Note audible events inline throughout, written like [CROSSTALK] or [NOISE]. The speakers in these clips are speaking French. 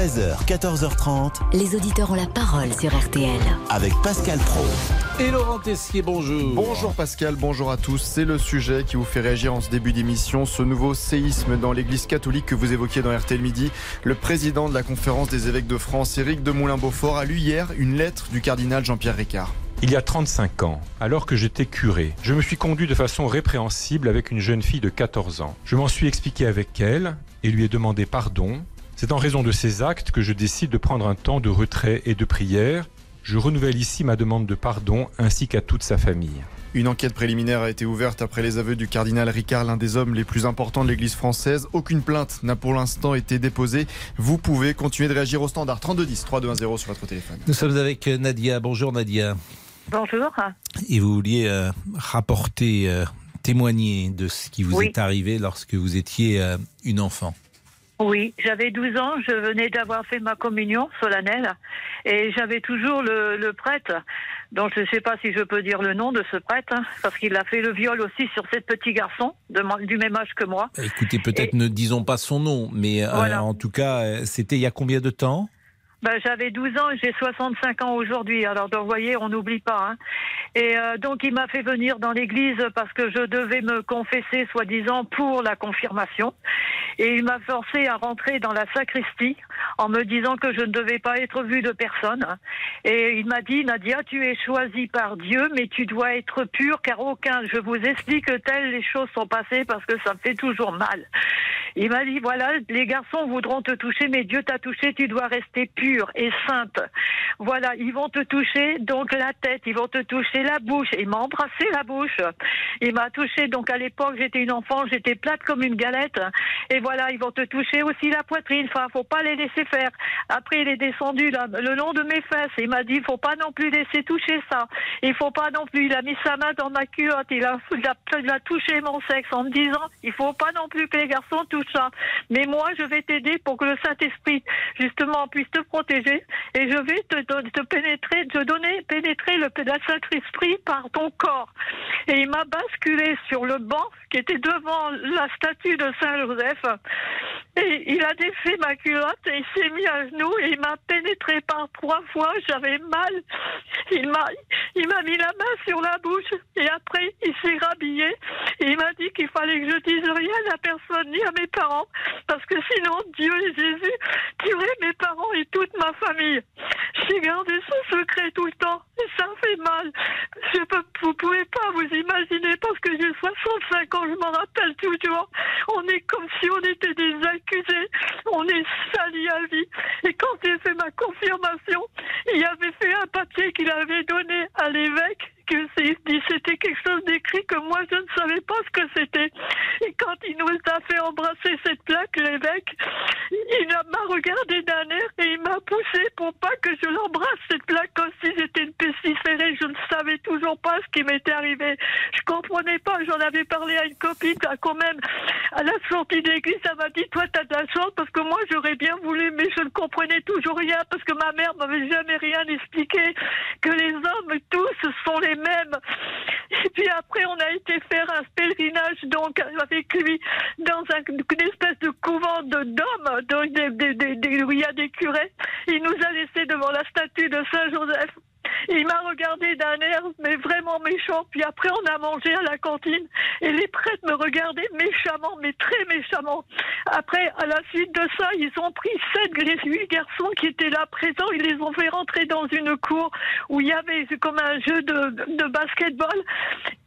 13h, 14h30. Les auditeurs ont la parole sur RTL. Avec Pascal Pro. Et Laurent Tessier, bonjour. Bonjour Pascal, bonjour à tous. C'est le sujet qui vous fait réagir en ce début d'émission, ce nouveau séisme dans l'église catholique que vous évoquiez dans RTL Midi. Le président de la conférence des évêques de France, Éric de Moulin-Beaufort, a lu hier une lettre du cardinal Jean-Pierre Ricard. Il y a 35 ans, alors que j'étais curé, je me suis conduit de façon répréhensible avec une jeune fille de 14 ans. Je m'en suis expliqué avec elle et lui ai demandé pardon. C'est en raison de ces actes que je décide de prendre un temps de retrait et de prière je renouvelle ici ma demande de pardon ainsi qu'à toute sa famille. Une enquête préliminaire a été ouverte après les aveux du cardinal Ricard, l'un des hommes les plus importants de l'Église française. Aucune plainte n'a pour l'instant été déposée. Vous pouvez continuer de réagir au standard 3210 3210 sur votre téléphone. Nous sommes avec Nadia. Bonjour Nadia. Bonjour. Et vous vouliez euh, rapporter, euh, témoigner de ce qui vous est arrivé lorsque vous étiez euh, une enfant. Oui, j'avais 12 ans, je venais d'avoir fait ma communion solennelle et j'avais toujours le, prêtre, dont je ne sais pas si je peux dire le nom de ce prêtre, hein, parce qu'il a fait le viol aussi sur cette petit garçon du même âge que moi. Écoutez, peut-être ne disons pas son nom, mais euh, en tout cas, euh, c'était il y a combien de temps? Ben, J'avais 12 ans et j'ai 65 ans aujourd'hui. Alors, donc, vous voyez, on n'oublie pas. Hein. Et euh, donc, il m'a fait venir dans l'église parce que je devais me confesser, soi-disant, pour la confirmation. Et il m'a forcé à rentrer dans la sacristie en me disant que je ne devais pas être vue de personne. Et il m'a dit, Nadia, tu es choisie par Dieu, mais tu dois être pure, car aucun, je vous explique que telles les choses sont passées parce que ça me fait toujours mal. Il m'a dit, voilà, les garçons voudront te toucher, mais Dieu t'a touché, tu dois rester pure et sainte. Voilà, ils vont te toucher donc la tête, ils vont te toucher la bouche. Il m'a embrassé la bouche. Il m'a touché, donc à l'époque, j'étais une enfant, j'étais plate comme une galette. Et voilà, ils vont te toucher aussi la poitrine. Enfin, faut pas les laisser faire. Après, il est descendu là, le long de mes fesses. Il m'a dit, faut pas non plus laisser toucher ça. Il faut pas non plus. Il a mis sa main dans ma culotte. Il a, il a, touché mon sexe en me disant, il faut pas non plus que les garçons touchent ça. Mais moi, je vais t'aider pour que le Saint-Esprit, justement, puisse te protéger. Et je vais te, pénétrer, te donner, pénétrer le, le Par ton corps. Et il m'a basculé sur le banc qui était devant la statue de Saint-Joseph. Et il a défait ma culotte et il s'est mis à genoux et il m'a pénétré par trois fois. J'avais mal. Il m'a, il m'a mis la main sur la bouche et après il s'est rhabillé et il m'a dit qu'il fallait que je dise rien à personne ni à mes parents parce que sinon Dieu et Jésus tueraient mes parents et toute ma famille. J'ai gardé ce secret tout le temps et ça fait mal. Je peux, vous pouvez pas vous imaginer parce que j'ai 65 ans, je m'en rappelle toujours. On est comme si on était des accusés. On est salis à vie. Et quand j'ai fait ma confirmation, il avait fait un papier qu'il avait donné à l'évêque que c'était quelque chose d'écrit que moi je ne savais pas ce que c'était. Et quand il nous a fait embrasser cette plaque, l'évêque, il m'a regardé d'un air et il m'a poussé pour pas que je l'embrasse cette plaque comme si j'étais une pestiférée. Je ne savais toujours pas ce qui m'était arrivé. Je comprenais pas. J'en avais parlé à une copine quand même à la sortie d'église. Elle m'a dit toi t'as de la chance parce que moi j'aurais bien voulu, mais je ne comprenais toujours rien parce que ma mère m'avait jamais rien expliqué. Que les hommes tous sont les même. Et puis après, on a été faire un pèlerinage donc avec lui dans une espèce de couvent de d'hommes, où il y a des curés. Il nous a laissé devant la statue de Saint Joseph. Il m'a regardé d'un air, mais vraiment méchant. Puis après, on a mangé à la cantine. Et les prêtres me regardaient méchamment, mais très méchamment. Après, à la suite de ça, ils ont pris sept, huit garçons qui étaient là présents. Ils les ont fait rentrer dans une cour où il y avait comme un jeu de, de basketball.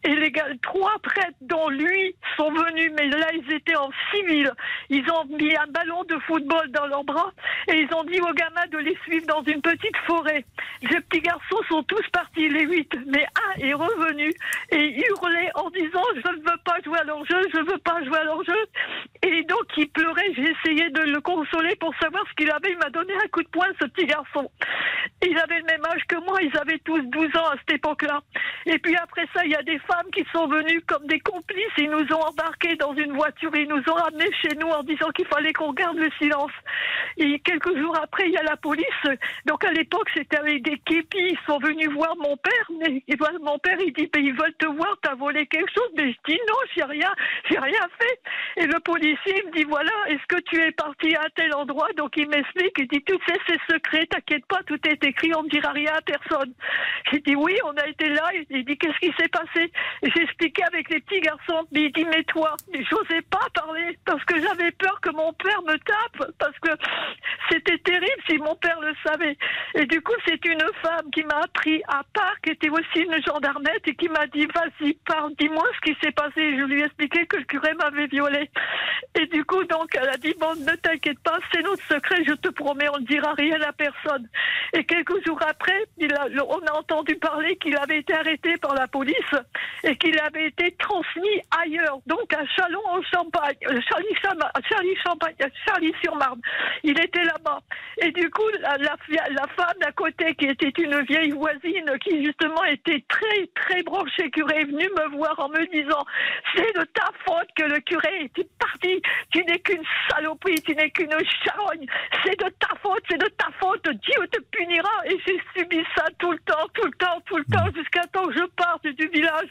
Et les gars, trois prêtres, dont lui, sont venus, mais là, ils étaient en civil. Ils ont mis un ballon de football dans leurs bras et ils ont dit aux gamins de les suivre dans une petite forêt. Les petits garçons sont tous partis, les huit, mais un est revenu et hurlait en disant Je ne veux pas jouer à leur jeu, je ne veux pas jouer à leur jeu. Et donc, il pleurait. J'ai essayé de le consoler pour savoir ce qu'il avait. Il m'a donné un coup de poing, ce petit garçon. Il avait le même âge que moi, ils avaient tous 12 ans à cette époque-là. Et puis après ça, il y a des femmes qui sont venues comme des complices. Ils nous ont embarqués dans une voiture, ils nous ont ramenés chez nous en disant qu'il fallait qu'on garde le silence. Et quelques jours après, il y a la police. Donc à l'époque, c'était avec des képis. Ils sont venus voir mon père. Mais mon père, il dit, ils veulent te voir, t'as volé quelque chose. Mais je dis non, j'ai rien, j'ai rien fait. Et le policier me dit, voilà, est-ce que tu es parti à tel endroit? Donc il m'explique, il dit, tu sais, c'est secret, t'inquiète pas, tout est écrit, on ne dira rien à personne. J'ai dit, oui, on a été là. Il dit, qu'est-ce qui s'est passé? J'ai expliqué avec les petits garçons. Mais il dit, mais toi, j'osais pas parler parce que j'avais peur que mon père me tape, parce que c'était terrible si mon père le savait. Et du coup, c'est une femme qui m'a appris à part, qui était aussi une gendarmette, et qui m'a dit, vas-y, parle, dis-moi ce qui s'est passé. Je lui ai expliqué que le curé m'avait violée. Et du coup, donc, elle a dit, bon, ne t'inquiète pas, c'est notre secret, je te promets, on ne dira rien à personne. Et quelques jours après, il a, on a entendu parler qu'il avait été arrêté par la police et qu'il avait été transmis ailleurs, donc à Chalon en Champagne, euh, Charlie, Charlie, Champagne, euh, Charlie sur Marne. Il était là-bas. Et du coup, la, femme d'à côté, qui était une vieille voisine, qui justement était très, très branchée curé, est venue me voir en me disant, c'est de ta faute que le curé est parti. Tu n'es qu'une saloperie, tu n'es qu'une charogne. C'est de ta faute, c'est de ta faute. Dieu te punira. Et j'ai subi ça tout le temps, tout le temps, tout le temps, jusqu'à temps que je parte du village.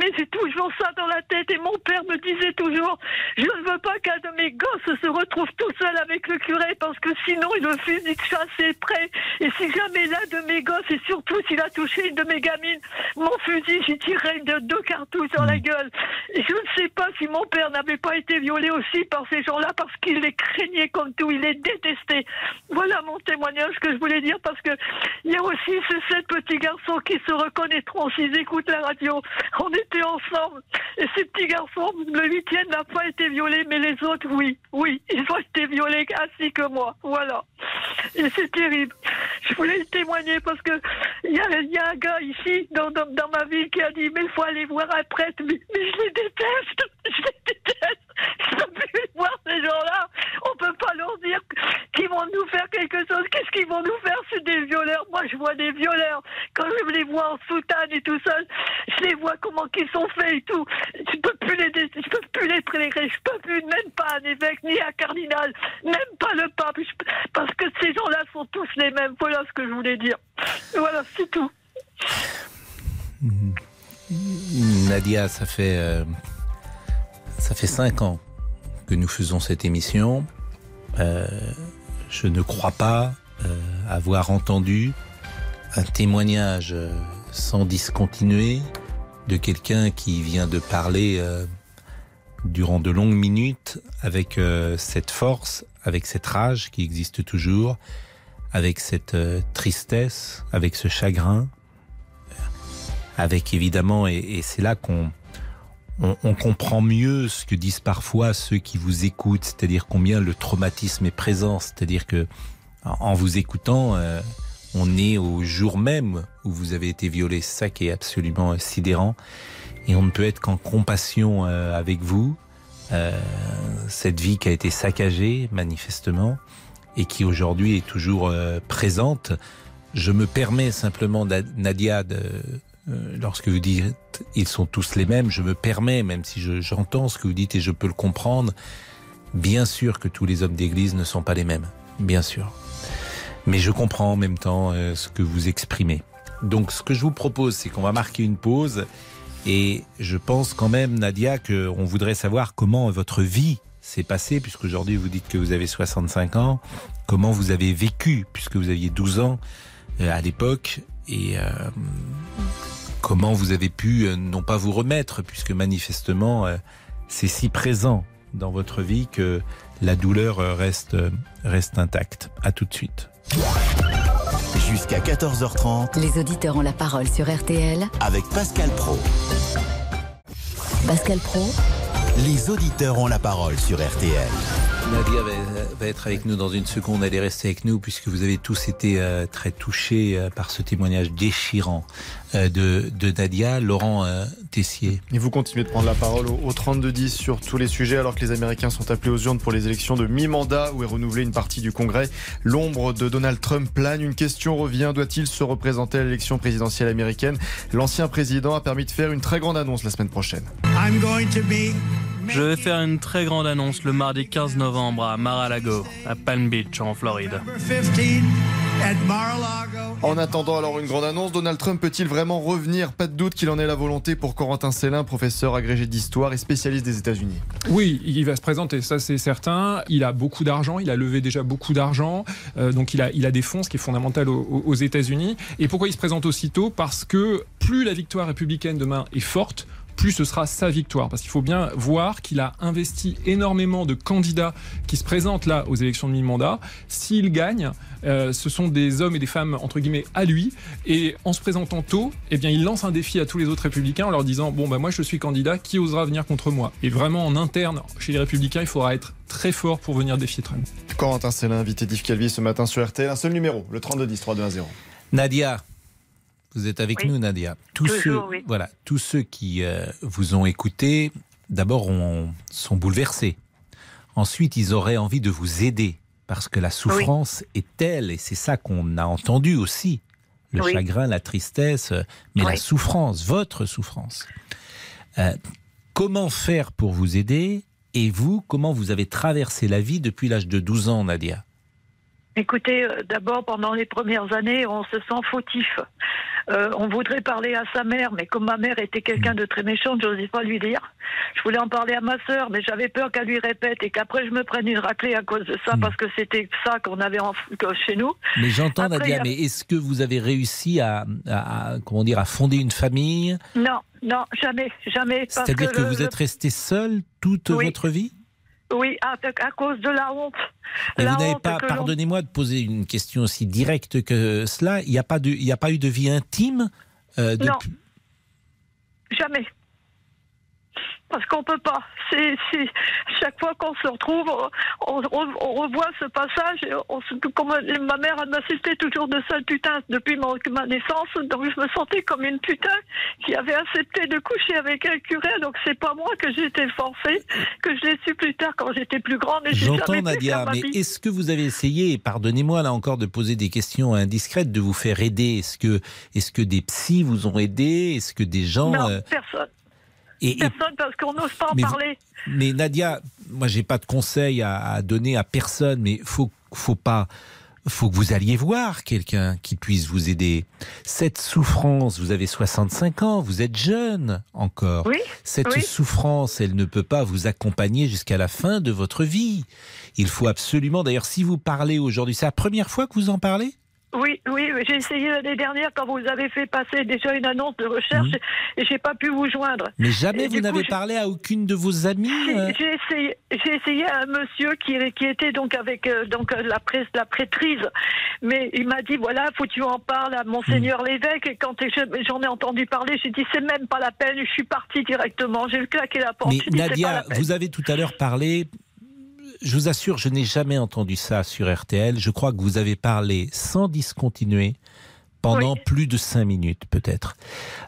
Mais j'ai toujours ça dans la tête. Et mon père me disait toujours, je ne veux pas qu'un de mes gosses se retrouve tout seul avec le curé parce que sinon le fusil de chasse est prêt. Et si jamais l'un de mes gosses, et surtout s'il a touché une de mes gamines, mon fusil, j'y tirerai de deux cartouches dans la mm. gueule. Et je ne sais pas si mon père n'avait pas été violé aussi par ces gens-là parce qu'il les craignait comme tout, il les détestait. Voilà mon témoignage que je voulais dire parce que il y a aussi ces sept petits garçons qui se reconnaîtront s'ils écoutent la radio. On ensemble et ces petits garçons, le huitième n'a pas été violé, mais les autres, oui, oui, ils ont été violés ainsi que moi. Voilà. Et c'est terrible. Je voulais témoigner parce que il y a, un gars ici dans, dans, ma ville qui a dit mais il faut aller voir un prêtre. Mais, je les déteste. [LAUGHS] Je les déteste. Je peux plus voir ces gens-là. On peut pas leur dire vont nous faire quelque chose. Qu'est-ce qu'ils vont nous faire? C'est des violeurs. Moi, je vois des violeurs. Quand je les vois en soutane et tout ça, je les vois comment qu'ils sont faits et tout. Je peux plus les, je peux plus les prélérer. Je peux plus même pas un évêque ni un cardinal, même pas le pape, parce que ces gens-là sont tous les mêmes. Voilà ce que je voulais dire. Voilà, c'est tout. Nadia, ça fait euh, ça fait cinq ans que nous faisons cette émission. Euh, je ne crois pas euh, avoir entendu un témoignage sans discontinuer de quelqu'un qui vient de parler euh, durant de longues minutes avec euh, cette force, avec cette rage qui existe toujours, avec cette euh, tristesse, avec ce chagrin, avec évidemment, et, et c'est là qu'on on, comprend mieux ce que disent parfois ceux qui vous écoutent, c'est-à-dire combien le traumatisme est présent, c'est-à-dire que en vous écoutant, on est au jour même où vous avez été violé. Ça qui est absolument sidérant. Et on ne peut être qu'en compassion euh, avec vous. Euh, cette vie qui a été saccagée, manifestement, et qui aujourd'hui est toujours euh, présente. Je me permets simplement, Nadia, de, lorsque vous dites ils sont tous les mêmes, je me permets, même si j'entends ce que vous dites et je peux le comprendre, bien sûr que tous les hommes d'église ne sont pas les mêmes. Bien sûr. Mais je comprends en même temps euh, ce que vous exprimez. Donc ce que je vous propose, c'est qu'on va marquer une pause. Et je pense quand même, Nadia, qu'on voudrait savoir comment votre vie s'est passée, puisqu'aujourd'hui vous dites que vous avez 65 ans, comment vous avez vécu, puisque vous aviez 12 ans euh, à l'époque, et euh, comment vous avez pu non pas vous remettre, puisque manifestement c'est si présent dans votre vie que la douleur reste, reste intacte. À tout de suite. Jusqu'à 14h30. Les auditeurs ont la parole sur RTL. Avec Pascal Pro. Pascal Pro. Les auditeurs ont la parole sur RTL. Nadia va, être avec nous dans une seconde. Elle est restée avec nous puisque vous avez tous été euh, très touchés euh, par ce témoignage déchirant euh, de, de, Nadia. Laurent Tessier. Et vous continuez de prendre la parole au, au 32-10 sur tous les sujets alors que les Américains sont appelés aux urnes pour les élections de mi-mandat où est renouvelée une partie du Congrès. L'ombre de Donald Trump plane. Une question revient. Doit-il se représenter à l'élection présidentielle américaine? L'ancien président a permis de faire une très grande annonce la semaine prochaine. I'm going to be Je vais faire une très grande annonce le mardi 15 novembre à Mar-a-Lago, à Palm Beach, en Floride. En attendant alors une grande annonce, Donald Trump peut-il vraiment revenir? Pas de doute qu'il en ait la volonté pour Corentin Célin, professeur agrégé d'histoire et spécialiste des États-Unis. Oui, il va se présenter, ça c'est certain. Il a beaucoup d'argent, il a levé déjà beaucoup d'argent, euh, donc il a, il a des fonds, ce qui est fondamental aux, aux États-Unis. Et pourquoi il se présente aussitôt? Parce que plus la victoire républicaine demain est forte, plus ce sera sa victoire. Parce qu'il faut bien voir qu'il a investi énormément de candidats qui se présentent là aux élections de mi-mandat. S'il gagne, euh, ce sont des hommes et des femmes, entre guillemets, à lui. Et en se présentant tôt, eh bien, il lance un défi à tous les autres républicains en leur disant, bon, bah, moi, je suis candidat, qui osera venir contre moi? Et vraiment, en interne, chez les républicains, il faudra être très fort pour venir défier Trump. Corentin c'est l'invité d'Yves Calvi ce matin sur RTL. Un seul numéro, le 3210 3210. Nadia, vous êtes avec nous, Nadia. Tous Toujours, ceux, oui. voilà, tous ceux qui euh, vous ont écouté, d'abord, sont bouleversés. Ensuite, ils auraient envie de vous aider parce que la souffrance oui. est telle, et c'est ça qu'on a entendu aussi, le chagrin, la tristesse, mais oui. la souffrance, votre souffrance. Euh, comment faire pour vous aider Et vous, comment vous avez traversé la vie depuis l'âge de 12 ans, Nadia? Écoutez, euh, d'abord, pendant les premières années, on se sent fautif. Euh, on voudrait parler à sa mère, mais comme ma mère était quelqu'un de très méchant, je n'osais pas lui dire. Je voulais en parler à ma sœur, mais j'avais peur qu'elle lui répète et qu'après je me prenne une raclée à cause de ça, mmh. parce que c'était ça qu'on avait en, chez nous. Mais j'entends, Nadia, a... mais est-ce que vous avez réussi à, à, comment dire, à fonder une famille? Non, non, jamais, jamais. C'est-à-dire que, que, vous êtes resté seul toute oui. votre vie? Oui, à, à, cause de la honte. Mais la vous n'avez pas, pardonnez-moi de poser une question aussi directe que cela, il n'y a, pas de, il n'y a pas eu de vie intime euh, Non. Jamais. Parce qu'on peut pas. C'est, chaque fois qu'on se retrouve, on, on, on, revoit ce passage. Et on, comme ma mère m'assistait toujours de sale putain depuis ma, ma, naissance, donc je me sentais comme une putain qui avait accepté de coucher avec un curé. Donc c'est pas moi que j'ai été forcée, que je l'ai su plus tard quand j'étais plus grande. Et J'entends Nadia, mais est-ce que vous avez essayé, pardonnez-moi là encore de poser des questions indiscrètes, de vous faire aider? Est-ce que, est-ce que des psys vous ont aidé? Est-ce que des gens Non, euh... personne. Et, personne parce qu'on n'ose pas en mais, parler. Mais Nadia, moi j'ai pas de conseils à, à, donner à personne, mais faut faut pas faut que vous alliez voir quelqu'un qui puisse vous aider. Cette souffrance, vous avez 65 ans, vous êtes jeune encore. Oui, Cette oui. souffrance, elle ne peut pas vous accompagner jusqu'à la fin de votre vie. Il faut absolument, d'ailleurs, si vous parlez aujourd'hui, c'est la première fois que vous en parlez? Oui, oui, j'ai essayé l'année dernière quand vous avez fait passer déjà une annonce de recherche mmh. et j'ai pas pu vous joindre. Mais jamais et vous n'avez parlé à aucune de vos amies. euh... J'ai essayé, j'ai essayé à un monsieur qui, qui était donc avec euh, donc la presse, la prêtrise, mais il m'a dit voilà, faut que tu en parles à monseigneur mmh. l'évêque. Et quand j'en ai entendu parler, j'ai dit c'est même pas la peine. Je suis partie directement. J'ai claqué la porte. Mais dit, Nadia, vous avez tout à l'heure parlé je vous assure, je n'ai jamais entendu ça sur RTL. Je crois que vous avez parlé sans discontinuer pendant oui. plus de cinq minutes, peut-être.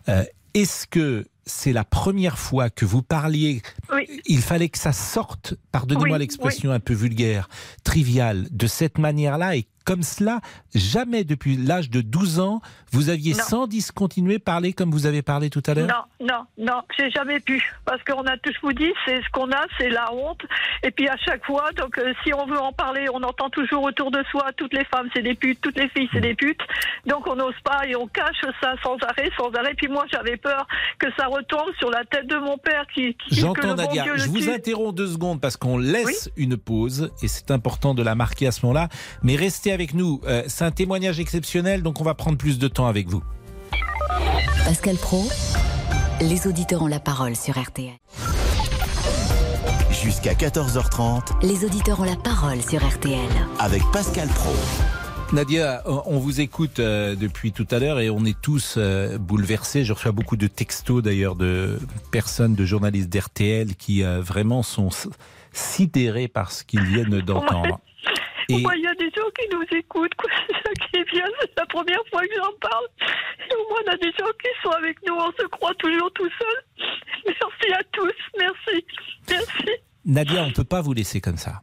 Euh, Est-ce que c'est la première fois que vous parliez oui. Il fallait que ça sorte, pardonnez-moi oui, l'expression un peu vulgaire, triviale, de cette manière-là et comme cela, jamais depuis l'âge de 12 ans, vous aviez non. sans discontinuer parlé comme vous avez parlé tout à l'heure? Non, non, non, j'ai jamais pu. Parce qu'on a tout, je vous dis, c'est ce qu'on a, c'est la honte. Et puis à chaque fois, donc euh, si on veut en parler, on entend toujours autour de soi, toutes les femmes c'est des putes, toutes les filles c'est des putes. Donc on n'ose pas et on cache ça sans arrêt, sans arrêt. Puis moi j'avais peur que ça retombe sur la tête de mon père qui... qui J'entends Nadia, je vous interromps deux secondes parce qu'on laisse oui une pause et c'est important de la marquer à ce moment-là. Mais restez avec nous. Euh, c'est un témoignage exceptionnel, donc on va prendre plus de temps avec vous. Pascal Pro, les auditeurs ont la parole sur RTL. Jusqu'à 14h30, les auditeurs ont la parole sur RTL. Avec Pascal Pro. Nadia, on vous écoute euh, depuis tout à l'heure et on est tous euh, bouleversés. Je reçois beaucoup de textos d'ailleurs de personnes, de journalistes d'RTL qui euh, vraiment sont sidérés par ce qu'ils viennent d'entendre. Et... [LAUGHS] Moi, il y a des gens qui nous écoutent, quoi. [LAUGHS] c'est ça qui est bien, c'est la première fois que j'en parle. Et au moins, on a des gens qui sont avec nous, on se croit toujours tout seul. [LAUGHS] Merci à tous, merci, merci. Nadia, on ne peut pas vous laisser comme ça.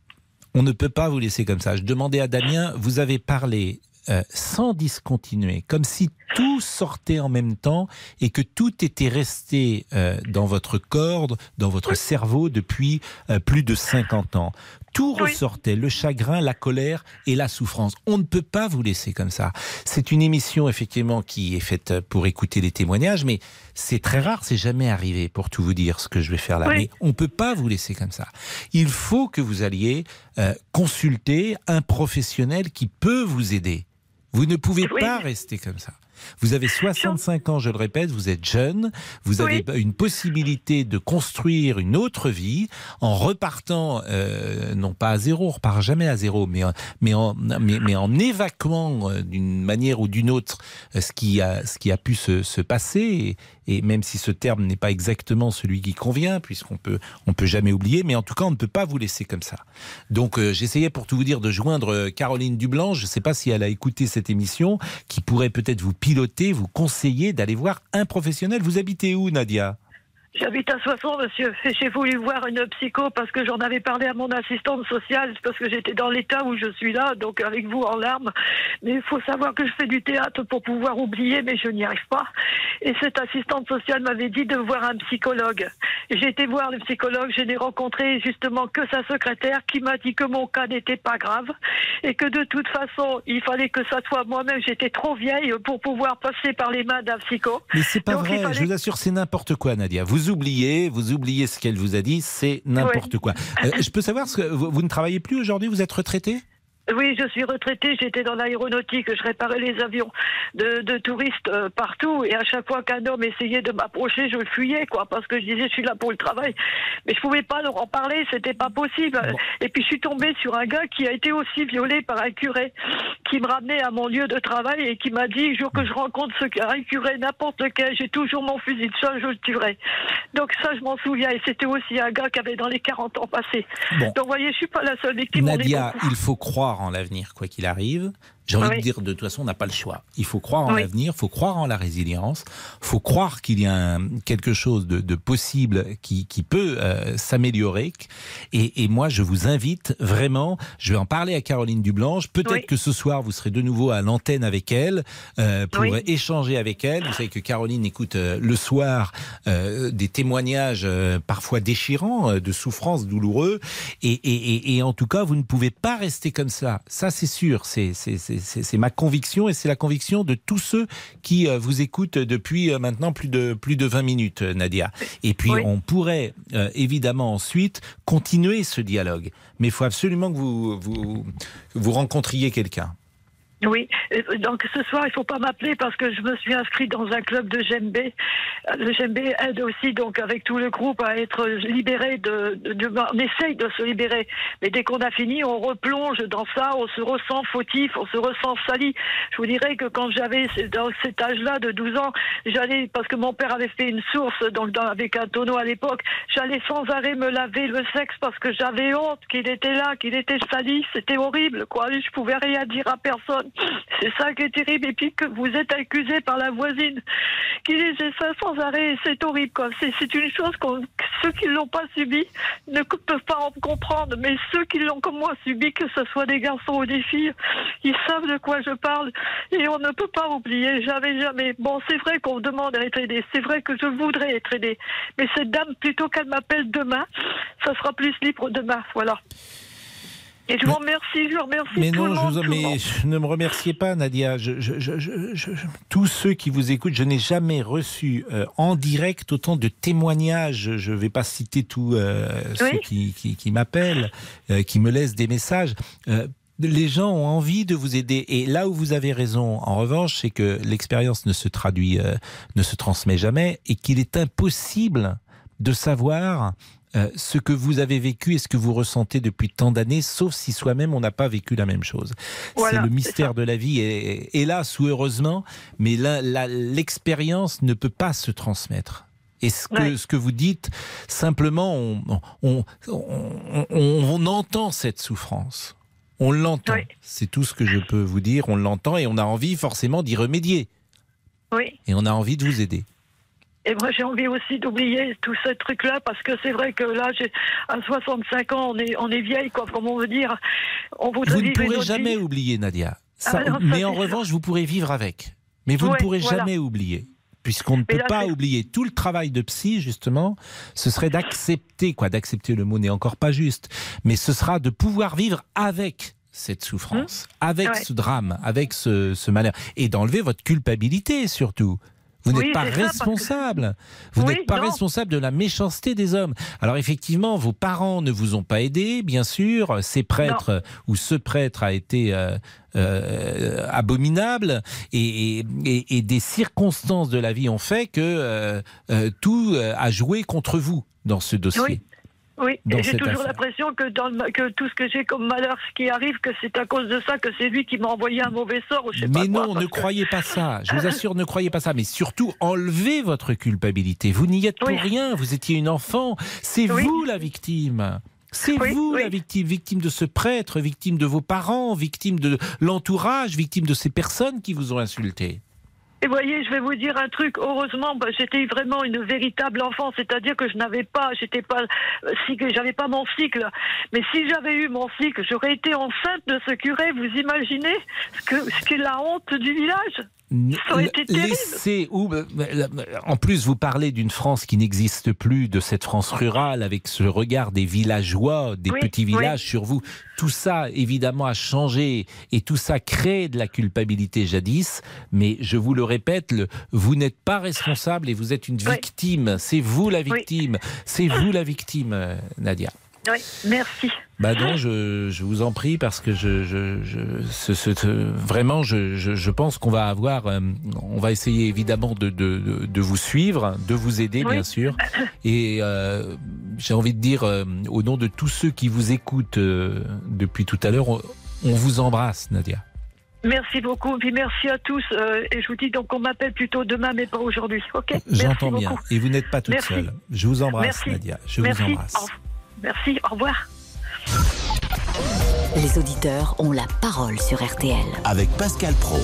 On ne peut pas vous laisser comme ça. Je demandais à Damien, vous avez parlé euh, sans discontinuer, comme si tout sortait en même temps et que tout était resté euh, dans votre corps, dans votre cerveau depuis euh, plus de 50 ans. Tout ressortait, le chagrin, la colère et la souffrance. On ne peut pas vous laisser comme ça. C'est une émission effectivement qui est faite pour écouter les témoignages, mais c'est très rare, c'est jamais arrivé pour tout vous dire ce que je vais faire là. Mais on ne peut pas vous laisser comme ça. Il faut que vous alliez euh, consulter un professionnel qui peut vous aider. Vous ne pouvez pas rester comme ça. Vous avez 65 ans, je le répète, vous êtes jeune, vous avez une possibilité de construire une autre vie en repartant, euh, non pas à zéro, on repart jamais à zéro, mais, mais, en, mais, mais en évacuant euh, d'une manière ou d'une autre euh, ce qui a, ce qui a pu se, se passer et même si ce terme n'est pas exactement celui qui convient, puisqu'on peut, on peut jamais oublier, mais en tout cas, on ne peut pas vous laisser comme ça. Donc, euh, j'essayais pour tout vous dire de joindre Caroline Dublanc. Je ne sais pas si elle a écouté cette émission, qui pourrait peut-être vous piloter, vous conseiller d'aller voir un professionnel. Vous habitez où, Nadia? J'habite à Soissons, monsieur. J'ai voulu voir une psycho parce que j'en avais parlé à mon assistante sociale, parce que j'étais dans l'état où je suis là, donc avec vous en larmes. Mais il faut savoir que je fais du théâtre pour pouvoir oublier, mais je n'y arrive pas. Et cette assistante sociale m'avait dit de voir un psychologue. J'ai été voir le psychologue, je n'ai rencontré justement que sa secrétaire qui m'a dit que mon cas n'était pas grave et que de toute façon, il fallait que ça soit moi-même. J'étais trop vieille pour pouvoir passer par les mains d'un psycho. Mais c'est pas vrai, je vous assure, c'est n'importe quoi, Nadia. Vous vous oubliez, vous oubliez ce qu'elle vous a dit, c'est n'importe quoi. Euh, je peux savoir, ce que vous, vous ne travaillez plus aujourd'hui, vous êtes retraité? Oui, je suis retraitée. J'étais dans l'aéronautique. Je réparais les avions de, touristes euh, partout. Et à chaque fois qu'un homme essayait de m'approcher, je le fuyais, quoi, parce que je disais, je suis là pour le travail. Mais je pouvais pas leur en parler. C'était pas possible. Et puis je suis tombée sur un gars qui a été aussi violé par un curé, qui me ramenait à mon lieu de travail et qui m'a dit, jour que je rencontre ce un curé n'importe lequel, j'ai toujours mon fusil de chasse, je le tuerai. Donc ça, je m'en souviens. Et c'était aussi un gars qui avait dans les 40 ans passés. Donc vous voyez, je suis pas la seule victime. Nadia, il faut croire en l'avenir, quoi qu'il arrive. J'ai envie de dire, de toute façon, on n'a pas le choix. Il faut croire en l'avenir, il faut croire en la résilience, il faut croire qu'il y a quelque chose de, possible qui, peut euh, s'améliorer. Et, moi, je vous invite vraiment, je vais en parler à Caroline Dublanche. Peut-être que ce soir, vous serez de nouveau à l'antenne avec elle euh, pour échanger avec elle. Vous savez que Caroline écoute euh, le soir des témoignages parfois déchirants, de souffrances douloureux. Et, et, en tout cas, vous ne pouvez pas rester comme ça. Ça, c'est sûr. C'est c'est ma conviction et c'est la conviction de tous ceux qui euh, vous écoutent depuis euh, maintenant plus de, plus de 20 minutes, euh, Nadia. Et puis, on pourrait évidemment ensuite continuer ce dialogue. Mais il faut absolument que vous, vous, vous rencontriez quelqu'un. Oui, donc ce soir, il faut pas m'appeler parce que je me suis inscrite dans un club de GMB. Le GMB aide aussi, donc, avec tout le groupe à être libéré de, on essaye de se libérer. Mais dès qu'on a fini, on replonge dans ça, on se ressent fautif, on se ressent sali. Je vous dirais que quand j'avais, dans cet âge-là de 12 ans, j'allais, parce que mon père avait fait une source, donc, avec un tonneau à l'époque, j'allais sans arrêt me laver le sexe parce que j'avais honte qu'il était là, qu'il était sali. C'était horrible, quoi. Je pouvais rien dire à personne. C'est ça qui est terrible. Et puis que vous êtes accusé par la voisine qui disait ça sans arrêt. C'est horrible. C'est une chose que ceux qui l'ont pas subi ne peuvent pas en comprendre. Mais ceux qui l'ont comme moi subi, que ce soit des garçons ou des filles, ils savent de quoi je parle. Et on ne peut pas oublier. Jamais, jamais. Bon, c'est vrai qu'on demande à être aidé. C'est vrai que je voudrais être aidé. Mais cette dame, plutôt qu'elle m'appelle demain, ça sera plus libre demain. Voilà. Et je vous remercie, je vous remercie mais tout non, le monde. Je mais ne me remerciez pas, Nadia. Je, tous ceux qui vous écoutent, je n'ai jamais reçu euh, en direct autant de témoignages. Je ne vais pas citer tous euh, ceux qui, qui, m'appellent, euh, qui me laissent des messages les gens ont envie de vous aider. Et là où vous avez raison, en revanche, c'est que l'expérience ne se traduit, ne se transmet jamais et qu'il est impossible de savoir euh, ce que vous avez vécu et ce que vous ressentez depuis tant d'années, sauf si soi-même on n'a pas vécu la même chose. c'est le mystère de la vie, et, hélas ou heureusement, mais l'expérience ne peut pas se transmettre. Et ce que, ce que vous dites, simplement, on, on, entend cette souffrance. On l'entend. C'est tout ce que je peux vous dire. On l'entend et on a envie forcément d'y remédier. Oui. Et on a envie de vous aider. Et moi, j'ai envie aussi d'oublier tout ce truc-là, parce que c'est vrai que là, à 65 ans, on est, on est vieille, quoi, comme on veut dire. On vous ne pourrez jamais oublier, Nadia. Ça- Ah non, ça, mais en revanche, vous pourrez vivre avec. Mais vous ne pourrez voilà. jamais oublier. Puisqu'on ne peut là, pas oublier tout le travail de psy, justement, ce serait d'accepter, quoi, d'accepter le mot n'est encore pas juste, mais ce sera de pouvoir vivre avec cette souffrance, avec Hum. Ouais. ce drame, avec ce, ce malheur, et d'enlever votre culpabilité surtout. Vous Oui, n'êtes pas que- responsable. Vous Oui, n'êtes pas non. responsable de la méchanceté des hommes. Alors effectivement, vos parents ne vous ont pas aidé, bien sûr. Ces prêtres ou ce prêtre a été euh, euh, abominable et, et- et- et des circonstances de la vie ont fait que euh, euh, tout a joué contre vous dans ce dossier. Oui. Oui, j'ai toujours l'impression que, dans le ma- que tout ce que j'ai comme malheur, ce qui arrive, que c'est à cause de ça, que c'est lui qui m'a envoyé un mauvais sort ou je sais Mais non, ne que- croyez pas ça. Je vous [LAUGHS] assure, ne croyez pas ça. Mais surtout, enlevez votre culpabilité. Vous n'y êtes pour rien. Vous étiez une enfant. C'est Oui. vous la victime. C'est Oui, vous oui. la victime, victime de ce prêtre, victime de vos parents, victime de l'entourage, victime de ces personnes qui vous ont insulté. Et voyez, je vais vous dire un truc. Heureusement, bah, j'étais vraiment une véritable enfant, c'est-à-dire que je n'avais pas, j'étais pas, euh, cycle- j'avais pas mon cycle. Mais si j'avais eu mon cycle, j'aurais été enceinte de ce curé. Vous imaginez ce que, ce qu'est la honte du village? Ça aurait été terrible. Laissez ou en plus vous parlez d'une France qui n'existe plus, de cette France rurale avec ce regard des villageois, des Oui, petits oui. villages sur vous. Tout ça évidemment a changé et tout ça crée de la culpabilité jadis. Mais je vous le répète, le- vous n'êtes pas responsable et vous êtes une Oui. victime. C'est vous la victime. C'est vous la victime, Nadia. Oui, merci. Bah non, je, je vous en prie parce que je, je, je- ce- ce- ce- vraiment, je, pense qu'on va avoir, euh, on va essayer évidemment de, de, de, de vous suivre, de vous aider Oui. bien sûr, et euh, j'ai envie de dire euh, au nom de tous ceux qui vous écoutent depuis tout à l'heure, on, on vous embrasse, Nadia. Merci beaucoup, puis merci à tous. et je vous dis donc on m'appelle plutôt demain, mais pas aujourd'hui. Ok J'entends bien, et vous n'êtes pas toute Merci. seule. Je vous embrasse, Merci. Nadia. Je merci. vous embrasse. Au- merci. Au revoir. Les auditeurs ont la parole sur RTL. Avec Pascal Pro.